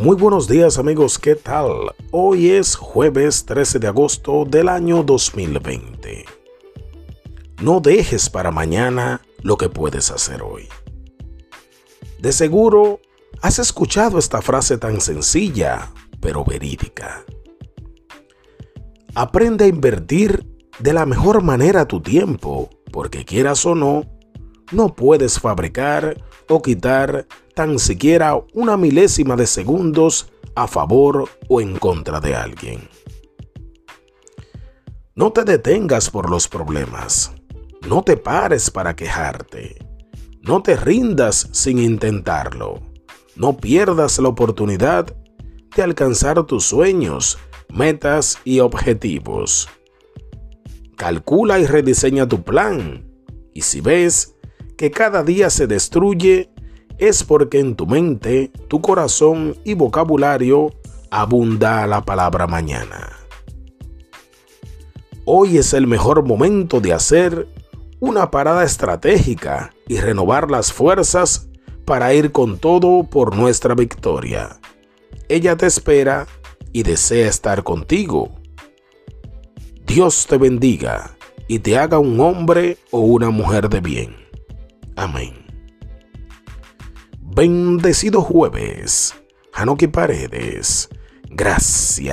Muy buenos días amigos, ¿qué tal? Hoy es jueves 13 de agosto del año 2020. No dejes para mañana lo que puedes hacer hoy. De seguro has escuchado esta frase tan sencilla, pero verídica. Aprende a invertir de la mejor manera tu tiempo, porque quieras o no, no puedes fabricar o quitar tan siquiera una milésima de segundos a favor o en contra de alguien. No te detengas por los problemas. No te pares para quejarte. No te rindas sin intentarlo. No pierdas la oportunidad de alcanzar tus sueños, metas y objetivos. Calcula y rediseña tu plan. Y si ves que cada día se destruye, es porque en tu mente, tu corazón y vocabulario abunda la palabra mañana. Hoy es el mejor momento de hacer una parada estratégica y renovar las fuerzas para ir con todo por nuestra victoria. Ella te espera y desea estar contigo. Dios te bendiga y te haga un hombre o una mujer de bien. Amén. Bendecido jueves. Hanoki Paredes. Gracias.